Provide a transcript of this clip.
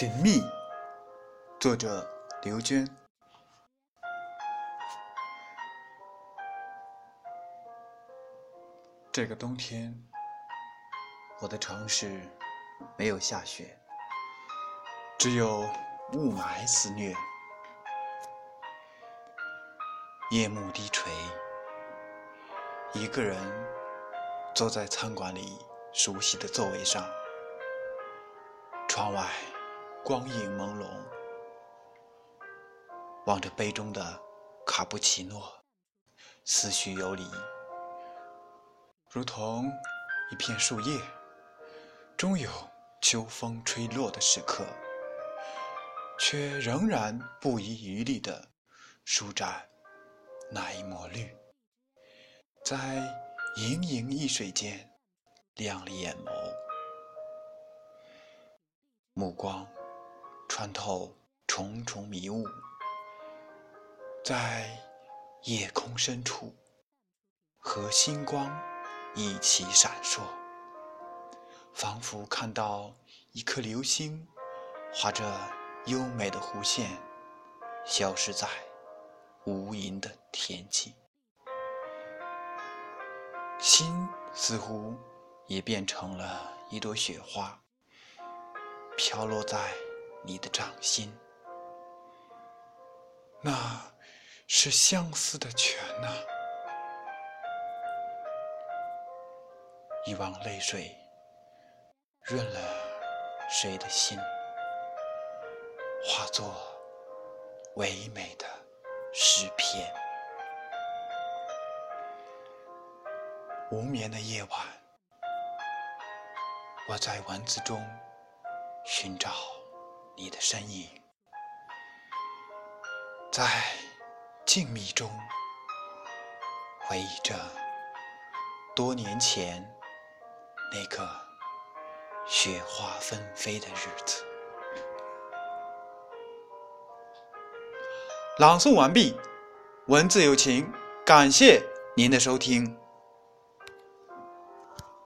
寻觅，作者刘娟。这个冬天，我的城市没有下雪，只有雾霾肆虐。夜幕低垂，一个人坐在餐馆里熟悉的座位上，窗外。光影朦胧，望着杯中的卡布奇诺，思绪游离，如同一片树叶，终有秋风吹落的时刻，却仍然不遗余力地舒展那一抹绿，在盈盈一水间亮了眼眸，目光。穿透重重迷雾，在夜空深处和星光一起闪烁，仿佛看到一颗流星划着优美的弧线，消失在无垠的天际。心似乎也变成了一朵雪花，飘落在。你的掌心，那是相思的泉呐！一汪泪水润了谁的心，化作唯美的诗篇。无眠的夜晚，我在文字中寻找。你的身影，在静谧中回忆着多年前那个雪花纷飞的日子。朗诵完毕，文字有情，感谢您的收听。